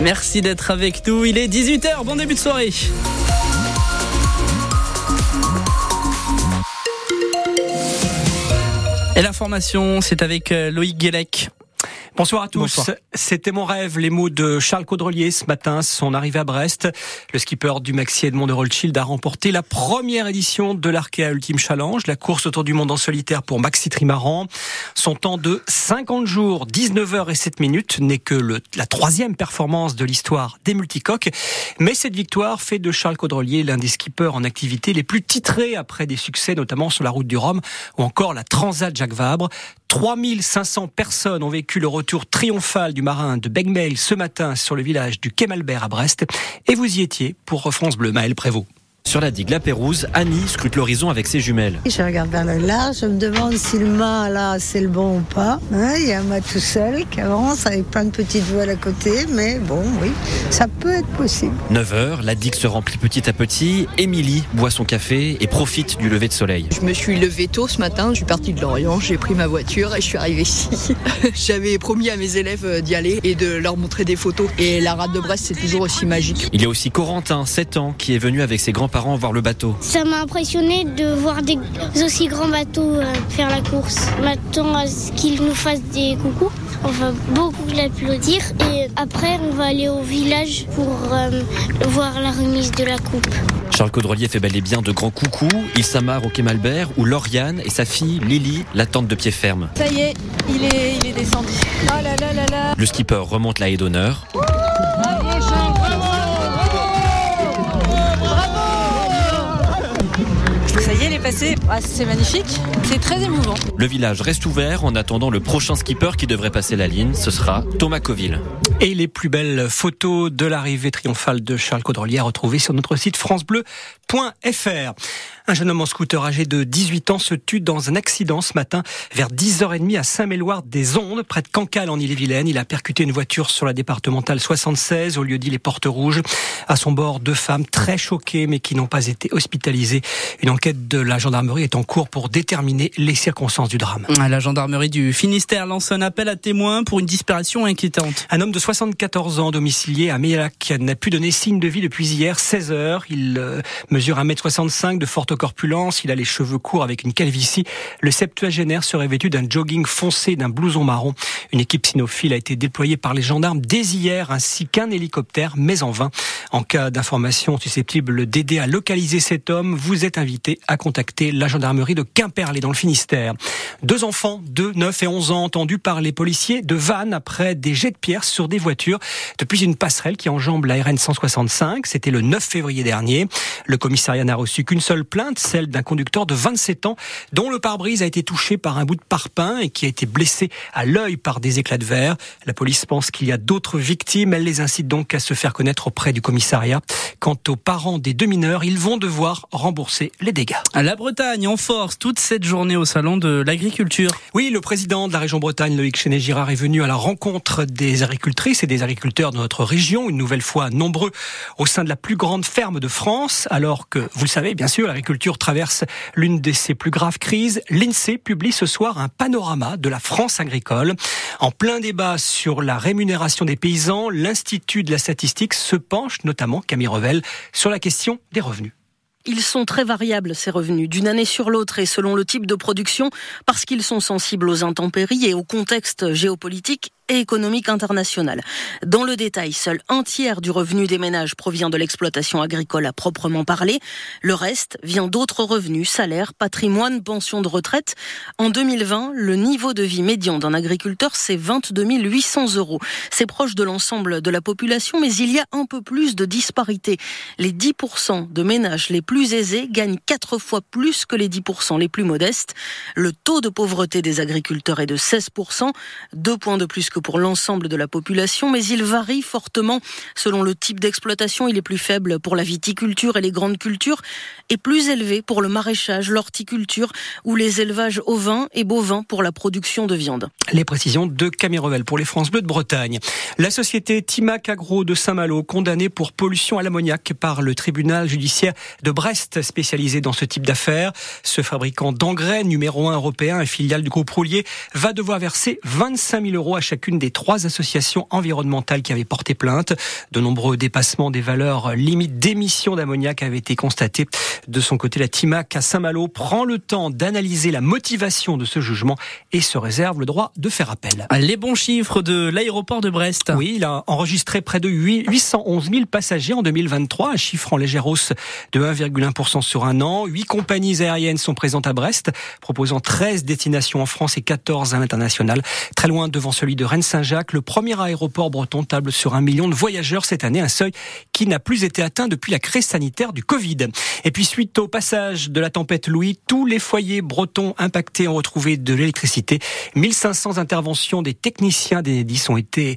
Merci d'être avec nous. Il est 18h. Bon début de soirée. Et l'information, c'est avec euh, Loïc Guélec. Bonsoir à tous. C'était mon rêve, les mots de Charles Caudrelier ce matin, son arrivée à Brest. Le skipper du Maxi Edmond de Rothschild a remporté la première édition de l'Arkea Ultime Challenge, la course autour du monde en solitaire pour Maxi Trimaran. Son temps de 50 jours, 19 heures et 7 minutes n'est que le, la troisième performance de l'histoire des multicoques. Mais cette victoire fait de Charles Caudrelier l'un des skippers en activité les plus titrés après des succès notamment sur la route du Rhum ou encore la Transat Jacques Vabre. 3500 personnes ont vécu le retour triomphal du marin de Begmail ce matin sur le village du Kemalbert à Brest. Et vous y étiez pour France Bleu, Maël Prévost. Sur la digue La Pérouse, Annie scrute l'horizon avec ses jumelles. Je regarde vers le large, je me demande si le mât là c'est le bon ou pas. Hein, il y a un mât tout seul qui avance avec plein de petites voiles à côté, mais bon, oui, ça peut être possible. 9 heures, la digue se remplit petit à petit. Émilie boit son café et profite du lever de soleil. Je me suis levée tôt ce matin, je suis partie de Lorient, j'ai pris ma voiture et je suis arrivée ici. J'avais promis à mes élèves euh, d'y aller et de leur montrer des photos. Et la rade de Brest, c'est toujours aussi magique. Il y a aussi Corentin, 7 ans, qui est venu avec ses grands-parents voir le bateau. Ça m'a impressionné de voir des aussi grands bateaux euh, faire la course. Maintenant, à ce qu'ils nous fassent des coucous. On va beaucoup l'applaudir et après on va aller au village pour euh, voir la remise de la coupe. Charles Caudrelier fait bel et bien de grands coucous. Il s'amarre au quai Malbert où Lauriane et sa fille Lily l'attendent de pied ferme. Ça y est, il est, il est descendu. Oh là là là là. Le skipper remonte la haie d'honneur. Ah, c'est magnifique. C'est très émouvant. Le village reste ouvert en attendant le prochain skipper qui devrait passer la ligne. Ce sera Thomas Coville. Et les plus belles photos de l'arrivée triomphale de Charles Caudrelier à retrouver sur notre site francebleu.fr. Un jeune homme en scooter âgé de 18 ans se tue dans un accident ce matin vers 10h30 à Saint-Méloire des Ondes, près de Cancale en Ille-et-Vilaine. Il a percuté une voiture sur la départementale 76 au lieu dit les Portes Rouges. À son bord, deux femmes très choquées mais qui n'ont pas été hospitalisées. Une enquête de la gendarmerie est en cours pour déterminer les circonstances du drame. La gendarmerie du Finistère lance un appel à témoins pour une disparition inquiétante. Un homme de 74 ans domicilié à Mélac n'a pu donner signe de vie depuis hier 16 heures. Il euh, mesure 1m65 de forte corpulence, il a les cheveux courts avec une calvitie. Le septuagénaire serait vêtu d'un jogging foncé, d'un blouson marron. Une équipe cynophile a été déployée par les gendarmes dès hier, ainsi qu'un hélicoptère, mais en vain. En cas d'information susceptible d'aider à localiser cet homme, vous êtes invité à contacter la gendarmerie de Quimperlé dans le Finistère. Deux enfants de 9 et 11 ans entendus par les policiers de Vannes après des jets de pierre sur des voitures depuis une passerelle qui enjambe la RN 165. C'était le 9 février dernier. Le commissariat n'a reçu qu'une seule plainte celle d'un conducteur de 27 ans dont le pare-brise a été touché par un bout de parpaing et qui a été blessé à l'œil par des éclats de verre. La police pense qu'il y a d'autres victimes. Elle les incite donc à se faire connaître auprès du commissariat. Quant aux parents des deux mineurs, ils vont devoir rembourser les dégâts. À la Bretagne en force toute cette journée au salon de l'agriculture. Oui, le président de la région Bretagne, Loïc Chenet-Girard, est venu à la rencontre des agricultrices et des agriculteurs de notre région, une nouvelle fois nombreux au sein de la plus grande ferme de France, alors que, vous le savez, bien sûr, l'agriculture traverse l'une de ses plus graves crises. L'INSEE publie ce soir un panorama de la France agricole. En plein débat sur la rémunération des paysans, l'Institut de la statistique se penche notamment, Camille Revel, sur la question des revenus. Ils sont très variables, ces revenus, d'une année sur l'autre et selon le type de production, parce qu'ils sont sensibles aux intempéries et au contexte géopolitique et économique internationale. Dans le détail, seul un tiers du revenu des ménages provient de l'exploitation agricole à proprement parler. Le reste vient d'autres revenus, salaires, patrimoine, pensions de retraite. En 2020, le niveau de vie médian d'un agriculteur, c'est 22 800 euros. C'est proche de l'ensemble de la population, mais il y a un peu plus de disparité. Les 10% de ménages les plus aisés gagnent quatre fois plus que les 10% les plus modestes. Le taux de pauvreté des agriculteurs est de 16%, deux points de plus que pour l'ensemble de la population, mais il varie fortement selon le type d'exploitation. Il est plus faible pour la viticulture et les grandes cultures et plus élevé pour le maraîchage, l'horticulture ou les élevages ovins et bovins pour la production de viande. Les précisions de Camérevel pour les France Bleues de Bretagne. La société Timac Agro de Saint-Malo, condamnée pour pollution à l'ammoniac par le tribunal judiciaire de Brest, spécialisé dans ce type d'affaires. Ce fabricant d'engrais numéro un européen et filiale du groupe Roulier va devoir verser 25 000 euros à chacune chacune des trois associations environnementales qui avaient porté plainte. De nombreux dépassements des valeurs limites d'émissions d'ammoniac avaient été constatés. De son côté, la TIMAC à Saint-Malo prend le temps d'analyser la motivation de ce jugement et se réserve le droit de faire appel. Les bons chiffres de l'aéroport de Brest. Oui, il a enregistré près de 811 000 passagers en 2023, un chiffre en légère hausse de 1,1% sur un an. Huit compagnies aériennes sont présentes à Brest, proposant 13 destinations en France et 14 à l'international. Très loin devant celui de Rennes-Saint-Jacques, le premier aéroport breton table sur un million de voyageurs cette année, un seuil qui n'a plus été atteint depuis la crise sanitaire du Covid. Et puis suite au passage de la tempête Louis, tous les foyers bretons impactés ont retrouvé de l'électricité. 1500 interventions des techniciens d'Enedis ont été